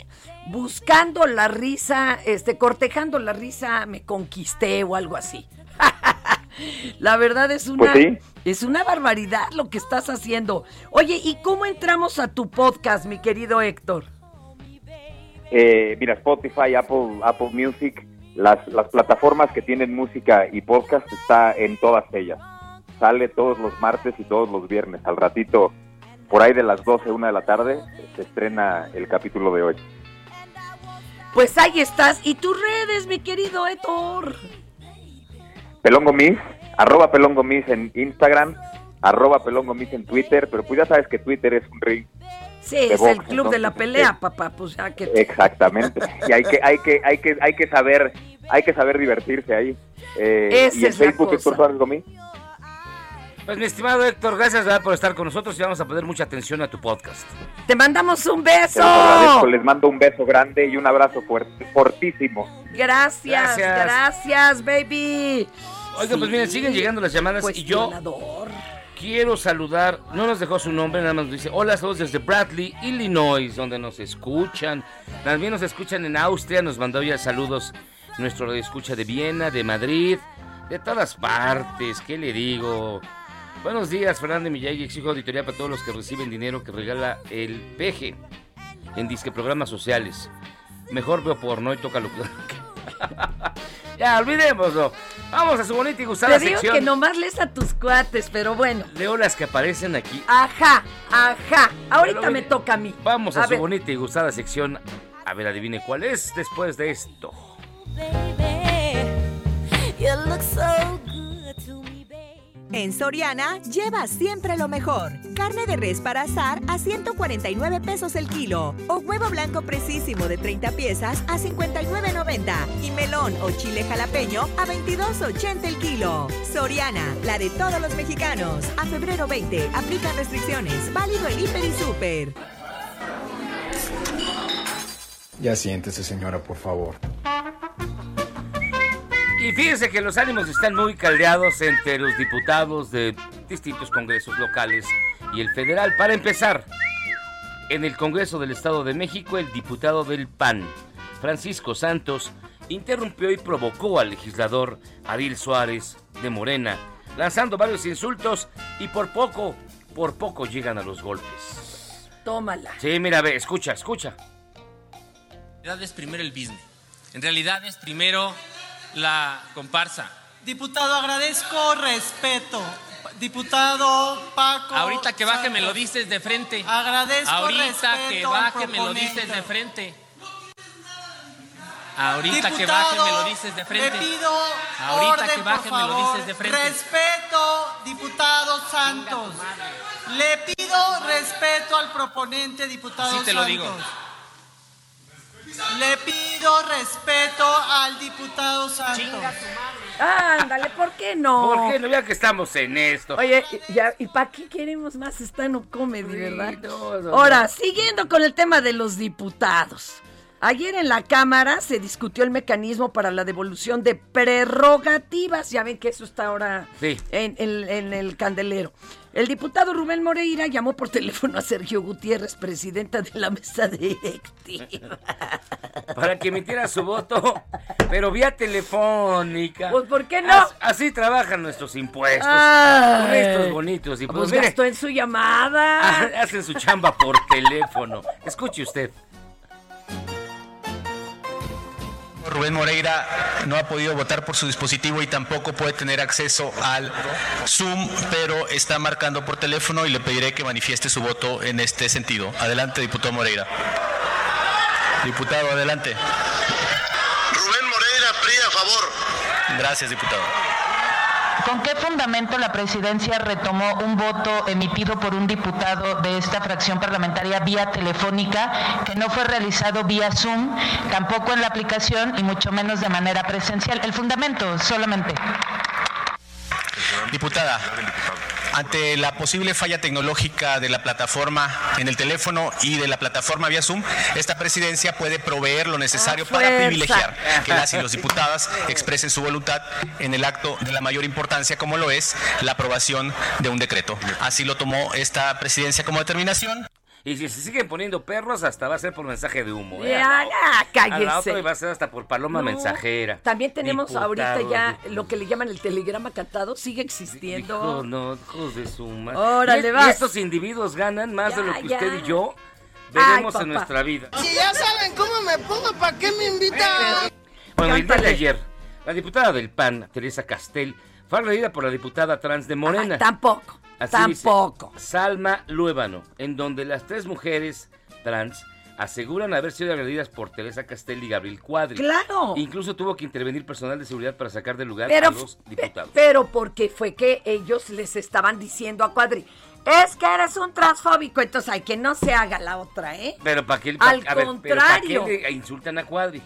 Buscando la risa, este, cortejando la risa, me conquisté o algo así. la verdad es una, Pues sí. es una barbaridad lo que estás haciendo. Oye, ¿y cómo entramos a tu podcast, mi querido Héctor? Eh, mira, Spotify, Apple, Apple Music, las, las plataformas que tienen música y podcast está en todas ellas. Sale todos los martes y todos los viernes. Al ratito, por ahí de las 12, una de la tarde, se estrena el capítulo de hoy. Pues ahí estás. ¿Y tus redes, mi querido Héctor? Pelongomis, arroba Pelongomis en Instagram, arroba Pelongomis en Twitter, pero pues ya sabes que Twitter es un ring. Sí, es box, el club de la entonces, pelea, papá. Pues ya que... Exactamente. Y hay que, hay que, hay que, hay que saber, hay que saber divertirse ahí. Eh, Esa y en es la Facebook cosa. Héctor Suárez Gomis. Pues mi estimado Héctor, gracias ¿verdad? por estar con nosotros y vamos a poner mucha atención a tu podcast. Te mandamos un beso. agradezco, les mando un beso grande y un abrazo fuerte, fortísimo. Gracias, Gracias. gracias, baby. Oiga, pues miren, siguen llegando las llamadas y yo quiero saludar, no nos dejó su nombre, nada más nos dice, hola, saludos desde Bradley, Illinois, donde nos escuchan. También nos escuchan en Austria, nos mandó ya saludos nuestro radio escucha de Viena, de Madrid, de todas partes, ¿qué le digo? Buenos días, Fernando Miyagi, exijo auditoría para todos los que reciben dinero que regala el PG en disque programas sociales. Mejor veo porno y toca lo Ya, olvidémoslo. Vamos a su bonita y gustada Te digo sección. que nomás lees a tus cuates, pero bueno. Leo las que aparecen aquí. Ajá, ajá. Ahorita Bueno, me mire, toca a mí. Vamos a, su ver. bonita y gustada sección. A ver, adivine cuál es después de esto. En Soriana, lleva siempre lo mejor. Carne de res para asar a 149 pesos el kilo. O huevo blanco precisísimo de 30 piezas a 59.90. Y melón o chile jalapeño a 22.80 el kilo. Soriana, la de todos los mexicanos. A febrero 20, aplican restricciones. Válido en Hiper y Super. Ya siéntese, señora, por favor. Y fíjense que los ánimos están muy caldeados entre los diputados de distintos congresos locales y el federal. Para empezar, en el Congreso del Estado de México, el diputado del PAN, Francisco Santos, interrumpió y provocó al legislador Adil Suárez de Morena, lanzando varios insultos y por poco, por poco llegan a los golpes. Tómala. Sí, mira, ve, escucha, escucha. En realidad es primero el business. En realidad es primero la comparsa. Diputado, agradezco respeto. Diputado Paco. Ahorita que baje me lo dices de frente. Agradezco Ahorita respeto que baje me lo dices de frente. Ahorita que Diputado, baje me lo dices de frente. Le pido Ahorita orden, que baje por me lo dices de frente. Respeto, diputado Santos. Le pido respeto al proponente, diputado Así te lo digo. Le pido respeto al diputado Santos. Ándale, ¿por qué no? ¿Por qué no? Ya que estamos en esto. Oye, y, ya- ¿y para qué queremos más stand-up comedy, Sí, verdad? no, no, Ahora, no. siguiendo con el tema de los diputados. Ayer en la Cámara se discutió el mecanismo para la devolución de prerrogativas. Ya ven que eso está ahora Sí. en, en- en el candelero. El diputado Rubén Moreira llamó por teléfono a Sergio Gutiérrez, presidenta de la mesa directiva. para que emitiera su voto, pero vía telefónica. Pues, ¿por qué no? As- Así, trabajan nuestros impuestos. Ay. Con estos bonitos y Pues gastó en su llamada. hacen su chamba por teléfono. Escuche usted. Rubén Moreira no ha podido votar por su dispositivo y tampoco puede tener acceso al Zoom, pero está marcando por teléfono y le pediré que manifieste su voto en este sentido. Adelante, diputado Moreira. Diputado, adelante. Rubén Moreira, PRI a favor. Gracias, diputado. ¿Con qué fundamento la presidencia retomó un voto emitido por un diputado de esta fracción parlamentaria vía telefónica que no fue realizado vía Zoom, tampoco en la aplicación y mucho menos de manera presencial? El fundamento solamente. Diputada, ante la posible falla tecnológica de la plataforma en el teléfono y de la plataforma vía Zoom, esta presidencia puede proveer lo necesario para fuerza. privilegiar que las y los diputadas expresen su voluntad en el acto de la mayor importancia como lo es la aprobación de un decreto. Así lo tomó esta presidencia como determinación. Y si se siguen poniendo perros, hasta va a ser por mensaje de humo. ¿eh? Ya, ya, A la otra cállese. va a ser hasta por paloma No, mensajera. También tenemos ahorita ya lo que le llaman el telegrama cantado, sigue existiendo. Hijo, no, hijos de su madre. Órale, vas. estos individuos ganan más de lo que ya. usted y yo veremos en nuestra vida. Si ya saben cómo me pongo, ¿para qué me invitan? Bueno, el día de ayer, la diputada del PAN, Teresa Castel, fue agredida por la diputada trans de Morena. Tampoco, Así dice, tampoco. Salma Luébano, en donde las tres mujeres trans aseguran haber sido agredidas por Teresa Castel y Gabriel Cuadri. ¡Claro! Incluso tuvo que intervenir personal de seguridad para sacar del lugar Pero, a los diputados. pero porque fue que ellos les estaban diciendo a Cuadri, es que eres un transfóbico, entonces hay que no se haga la otra, ¿eh? Pero para qué, Al a ver, pero ¿pa' qué le insultan a Cuadri?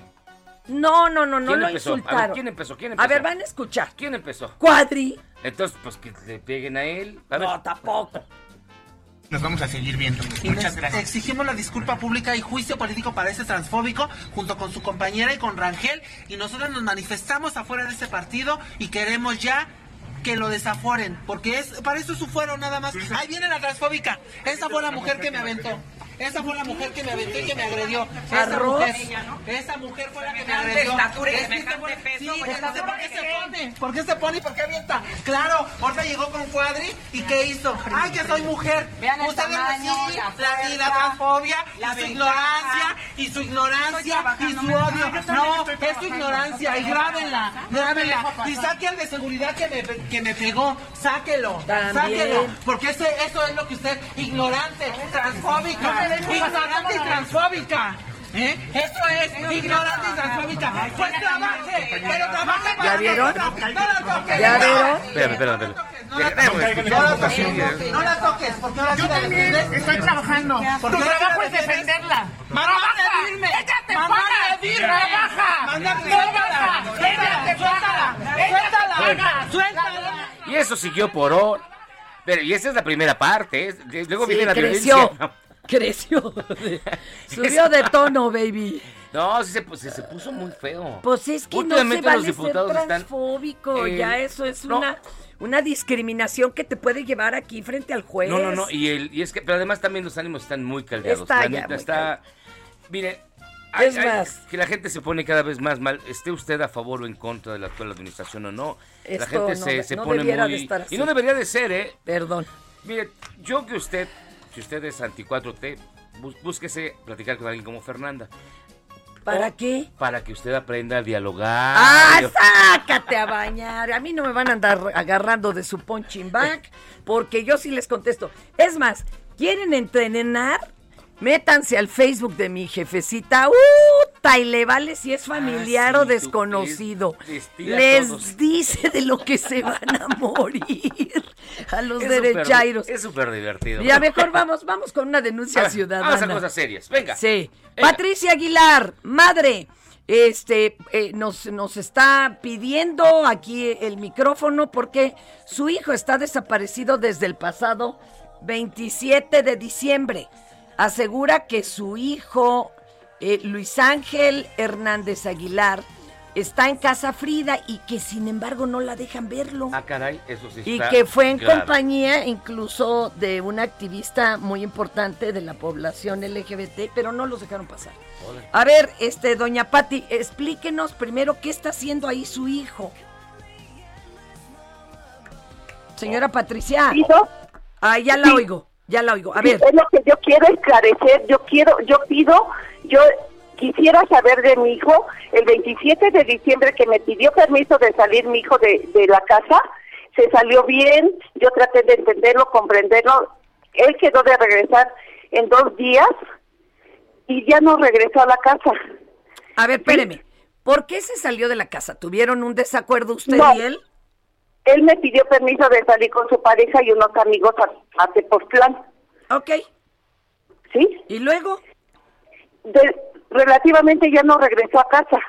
No, no, no, no ¿Quién lo empezó? A ver, insultaron. ¿quién empezó? ¿Quién A empezó? ver, van a escuchar. ¿Quién empezó? Cuadri. Entonces, pues que le peguen a él. A ver. No, tampoco. Nos vamos a seguir viendo. Muchas gracias. Exigimos la disculpa pública y juicio político para ese transfóbico junto con su compañera y con Rangel y nosotros nos manifestamos afuera de ese partido y queremos ya que lo desaforen porque es para eso es su fuero nada más. Ahí viene la transfóbica. Esa fue la mujer que me aventó. Esa fue la mujer que me aventó y que me agredió. Esa mujer, esa mujer fue la que me agredió. ¿por qué se pone? ¿Por qué se pone y por qué avienta? Claro, ahorita llegó con Cuadri y ¿qué hizo? ¡Ay, que soy mujer! Vean el Ustedes la la, y fuerza, la transfobia, la su ignorancia, y su ignorancia, y su odio. No, es su ignorancia, y grábenla, grábenla. Y saque al de seguridad que me, que me pegó, sáquelo, sáquelo. Porque ese, eso es lo que usted, ignorante, transfóbica, ignorante y transfóbica. ¿Eh? Eso es ignorante y transfóbica. Pues trabaje, pero trabaje para ¿Ya vieron? No la toques. ¿Ya vieron? Espérame, espérame, espérame. No la toques, no la toques, no la toques, porque ahora sí la defiendes. estoy trabajando. ¿Por Tu trabajo es defenderla. ¡Manda a agredirme! ¡Ella te ¡Manda paga! ¡Trabaja! ¡Manda a ¡Trabaja! ¡Ella te paga! ¡Ella te paga! ¡Suéltala! Y eso siguió por hor. Pero, y esa es la primera parte. ¿eh? Luego Sí, viene la creció. violencia. Creció. Subió de tono, baby. No, sí se, pues, se, puso muy feo. Pues es que no se vale los diputados ser están. transfóbico. eh, ya eso es no. una, una discriminación que te puede llevar aquí frente al juez. No, no, no. Y, el, y es que, pero además también los ánimos están muy caldeados. Está la neta está. Mire. Es más. que la gente se pone cada vez más mal. Esté usted a favor o en contra de la actual administración o no. la gente no se, se no pone muy. de estar así. Y no debería de ser, ¿eh? Perdón. Mire, yo que usted, si usted es anti 4T, bus- búsquese platicar con alguien como Fernanda. ¿Para qué? Para que usted aprenda a dialogar. ¡Ah, sácate a bañar! A mí no me van a andar agarrando de su punching bag, porque yo sí les contesto. Es más, ¿quieren entrenar? Métanse al Facebook de mi jefecita. ¡Uh! Y le vale si es familiar Ah, o sí, desconocido. Les dice de lo que se van a morir a los Es derechairos. Es súper divertido. Ya mejor vamos, vamos con una denuncia A ver, ciudadana. Vamos a cosas serias. Venga. Sí. Venga. Patricia Aguilar, madre, este, eh, nos, nos está pidiendo aquí el micrófono porque su hijo está desaparecido desde el pasado 27 de diciembre. Asegura que su hijo, eh, Luis Ángel Hernández Aguilar, está en Casa Frida y que sin embargo no la dejan verlo. Ah, caray, eso sí Y que fue en compañía incluso de una activista muy importante de la población LGBT, pero no los dejaron pasar. A ver, este, doña Patti, explíquenos primero qué está haciendo ahí su hijo. Señora Patricia. Ah, ya la oigo, ya la oigo. A ver. Es lo que yo quiero esclarecer, yo quiero, yo pido, yo quisiera saber de mi hijo, el 27 de diciembre que me pidió permiso de salir mi hijo de, de la casa, se salió bien, yo traté de entenderlo, comprenderlo, él quedó de regresar en dos días y ya no regresó a la casa. A ver, espéreme. ¿Por qué se salió de la casa? ¿Tuvieron un desacuerdo usted No. y él? Él me pidió permiso de salir con su pareja y unos amigos a, a Tepoztlán. Ok. ¿Sí? ¿Y luego? De- relativamente ya no regresó a casa.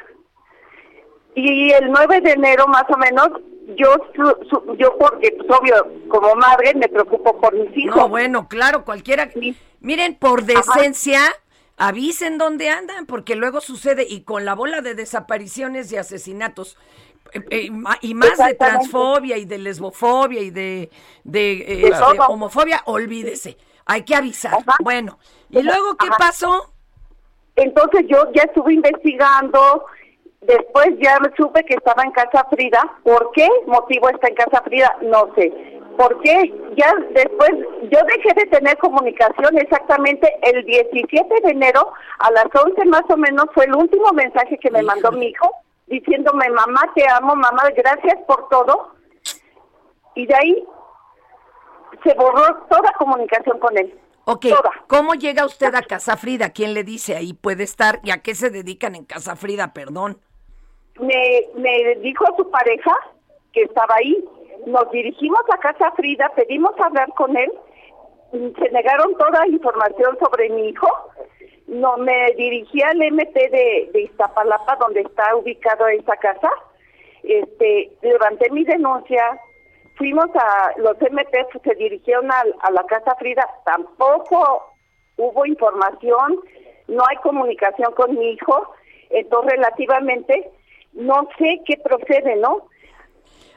Y el 9 de enero más o menos, yo, yo porque pues, obvio, como madre me preocupo por mis hijos. No, bueno, claro, cualquiera. Miren, por decencia, avisen dónde andan, porque luego sucede, y con la bola de desapariciones y asesinatos, eh, eh, y más de transfobia y de lesbofobia y de, de, eh, De este, homofobia, olvídese. Hay que avisar. Bueno, ¿y luego qué pasó? Entonces yo ya estuve investigando, después ya supe que estaba en Casa Frida. ¿Por qué motivo está en Casa Frida? No sé. ¿Por qué? Ya después, yo dejé de tener comunicación exactamente el 17 de enero, a las 11 más o menos, fue el último mensaje que me mandó mi hijo, diciéndome, mamá, te amo, mamá, gracias por todo. Y de ahí se borró toda comunicación con él. Ok, ¿cómo llega usted a Casa Frida? ¿Quién le dice ahí puede estar? ¿Y a qué se dedican en Casa Frida? Perdón. me, me dijo su pareja que estaba ahí. Nos dirigimos a Casa Frida, pedimos hablar con él. Se negaron toda información sobre mi hijo. No me dirigí al MT de, de Iztapalapa, donde está ubicado esa casa. Este, levanté mi denuncia. Fuimos a los MT, se dirigieron a, a la Casa Frida. Tampoco hubo información, no hay comunicación con mi hijo. Entonces, relativamente, no sé qué procede, ¿no?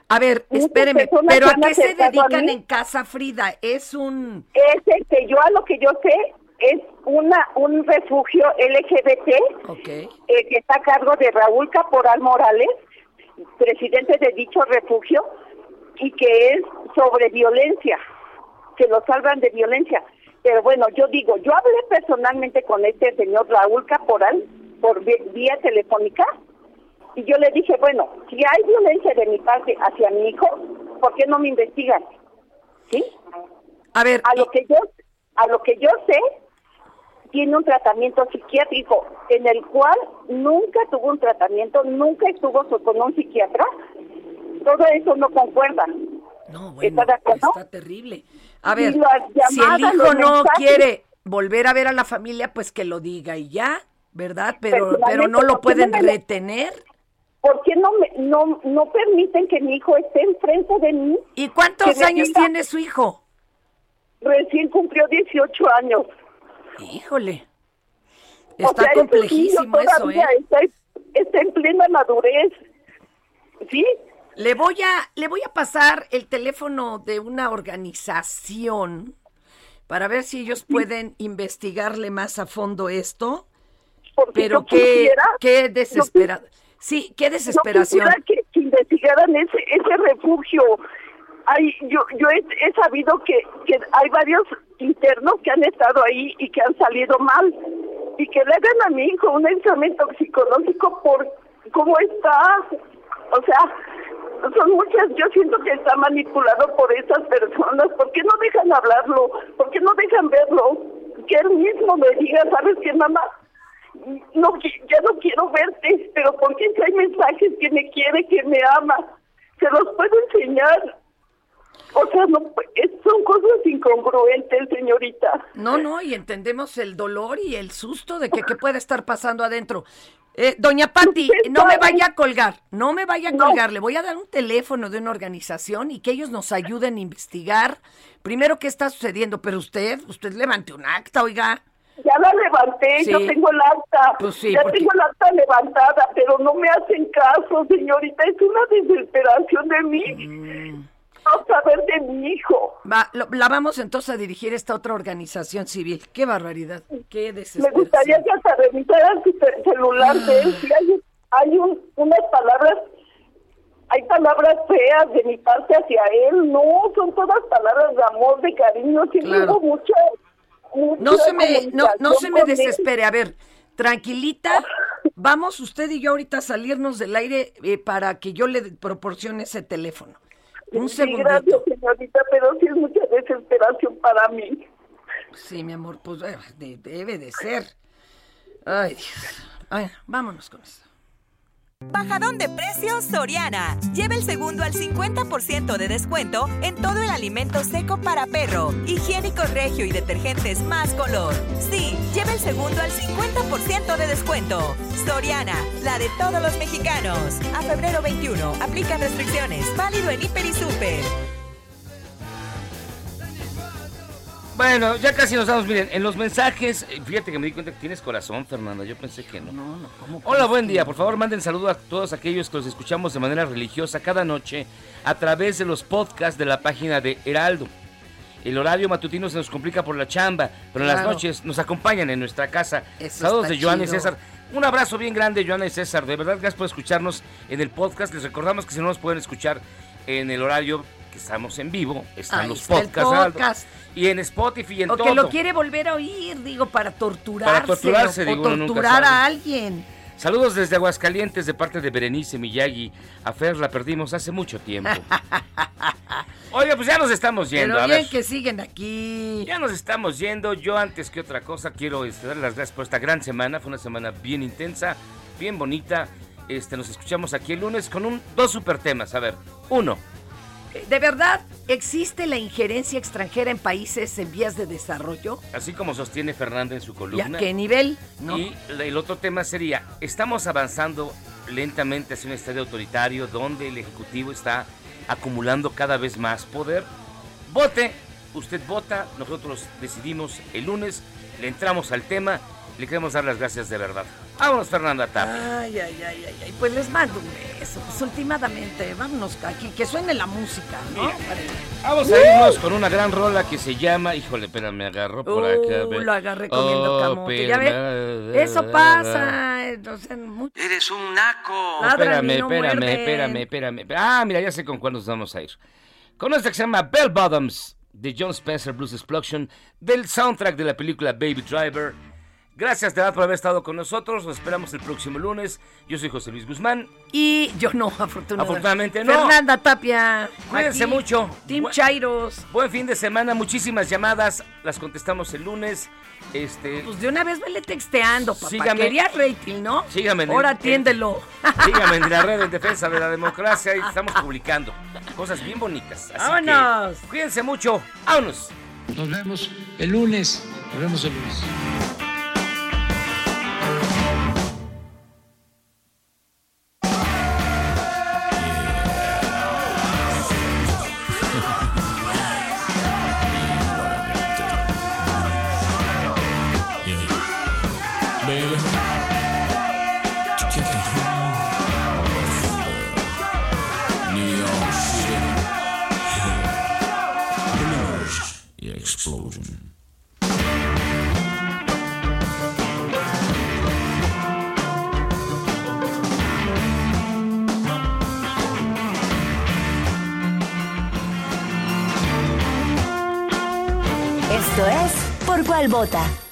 A ver, espéreme, ¿pero a qué se dedican en Casa Frida? Es un... Es este, yo a lo que yo sé, es una un refugio LGBT Ok. eh, que está a cargo de Raúl Caporal Morales, presidente de dicho refugio, y que es sobre violencia, que lo salvan de violencia. Pero bueno, yo digo, yo hablé personalmente con este señor Raúl Caporal por vía telefónica y yo le dije, bueno, si hay violencia de mi parte hacia mi hijo, ¿por qué no me investigan? ¿Sí? A ver, a lo que yo a lo que yo sé tiene un tratamiento psiquiátrico en el cual nunca tuvo un tratamiento, nunca estuvo con un psiquiatra. Todo eso no concuerda. No, ¿Está de acuerdo? Está terrible. A ver, si el hijo no mensajes- quiere volver a ver a la familia, pues que lo diga y ya, ¿verdad? Pero, pero no lo ¿por qué pueden no me lo- retener. ¿Por qué no, me, no, no permiten que mi hijo esté enfrente de mí? ¿Y cuántos años diga- tiene su hijo? Recién cumplió 18 años. Híjole. O Está sea, ese complejísimo eso, ¿eh? Está, está en plena madurez. ¿Sí? Le voy a, le voy a pasar el teléfono de una organización para ver si ellos pueden investigarle más a fondo esto. Porque Pero qué, qué yo desesperado. Sí, qué desesperación. quisiera que, que investigaran ese, ese refugio. Hay, yo yo he, he sabido que, que hay varios internos que han estado ahí y que han salido mal. Y que le hagan a mi hijo un examen toxicológico por cómo está. O sea, son muchas. Yo siento que está manipulado por esas personas. ¿Por qué no dejan hablarlo? ¿Por qué no dejan verlo? Que él mismo me diga, ¿sabes qué, mamá? no ya no quiero verte, pero porque si hay mensajes que me quiere, que me ama, se los puedo enseñar. O sea, no, son cosas incongruentes, señorita. No, no, y entendemos el dolor y el susto de que qué puede estar pasando adentro. Eh, doña Patti, no me vaya a colgar, no me vaya a colgar, le voy a dar un teléfono de una organización y que ellos nos ayuden a investigar primero qué está sucediendo, pero usted, usted levante un acta, oiga. Ya la levanté, Sí. yo tengo el acta, Pues sí, ya porque- tengo el acta levantada, pero no me hacen caso, señorita, es una desesperación de mí. Mm. No saber de mi hijo. Va, lo- la vamos entonces a dirigir a esta otra organización civil. Qué barbaridad, qué Me desesperación. gustaría que hasta revisaran su celular de él. Si hay, hay un- unas palabras, hay palabras feas de mi parte hacia él. No, son todas palabras de amor, de cariño. Siempre Claro. hubo mucho, mucha No se me, no, no se me desespere. A ver, tranquilita. Vamos usted y yo ahorita a salirnos del aire eh, para que yo le proporcione ese teléfono. Un Sí, segundito. gracias, señorita, pero sí es mucha desesperación para mí. Sí, mi amor, pues eh, de- debe de ser. Ay, Dios. Ay, vámonos con eso. Bajadón de precios Soriana. Lleva el segundo al 50% de descuento en todo el alimento seco para perro, higiénico regio y detergentes más color. Sí, lleva el segundo al 50% de descuento. Soriana, la de todos los mexicanos. A febrero 21, aplican restricciones. Válido en Hiper y Super. Bueno, ya casi nos vamos. Miren, en los mensajes, eh, fíjate que me di cuenta que tienes corazón, Fernanda. Yo pensé que no. No, no, ¿cómo Hola, buen día. Por favor, manden saludos a todos aquellos que los escuchamos de manera religiosa cada noche a través de los podcasts de la página de Heraldo. El horario matutino se nos complica por la chamba, pero en las noches nos acompañan en nuestra casa. Eso Saludos de Joana y. César. Un abrazo bien grande, Joana y César. De verdad, gracias por escucharnos en el podcast. Les recordamos que si no nos pueden escuchar en el horario que estamos en vivo, están Ahí los está podcasts. Podcast. Y en Spotify y en O todo. que lo quiere volver a oír, digo, para torturarse. Para torturarse, o, digo, o torturar a alguien. Saludos desde Aguascalientes de parte de Berenice Miyagi. A Fer la perdimos hace mucho tiempo. Oiga, pues ya nos estamos yendo. Pero a bien ver. que siguen aquí. Ya nos estamos yendo. Yo antes que otra cosa quiero este, dar las gracias por esta gran semana. Fue una semana bien intensa, bien bonita. Este, nos escuchamos aquí el lunes con un, dos super temas. A ver, uno, ¿De verdad existe la injerencia extranjera en países en vías de desarrollo? así como sostiene Fernanda en su ¿Y columna. a qué nivel? No. Y el otro tema sería, estamos avanzando lentamente hacia un estadio autoritario donde el Ejecutivo está acumulando cada vez más poder. Vote, usted vota, nosotros decidimos el lunes, le entramos al tema, le queremos dar las gracias de verdad. Vámonos, Fernanda Tapia. Ay, ay, ay, ay, ay. Pues les mando un beso. Pues últimamente, vámonos aquí, que suene la música, ¿no? Vamos a irnos con una gran rola que se llama. Híjole, espera, me agarró por acá. Uh, lo agarré comiendo Oh, camote. Eso pasa. Entonces, mucho. Eres un naco. Ladran Espérame, y no espérame, espérame, espérame. Ah, mira, ya sé con cuál nos vamos a ir. Con esta que se llama Bell Bottoms de John Spencer Blues Explosion del soundtrack de la película Baby Driver. Gracias de verdad por haber estado con nosotros. Los esperamos el próximo lunes. Yo soy José Luis Guzmán. Y yo no, afortunadamente. Afortunadamente no. Fernanda Tapia. Cuídense aquí, mucho. Team Bu- Chairos. Buen fin de semana, muchísimas llamadas. Las contestamos el lunes. Este, Pues de una vez vele texteando, papá. Sígame. Quería rating, ¿no? Sígame el- Ahora en- atiéndelo. Síganme en la red en defensa de la democracia y estamos publicando cosas bien bonitas. Así ¡Vámonos! que cuídense mucho. ¡Vámonos! Nos vemos el lunes. Nos vemos el lunes. Esto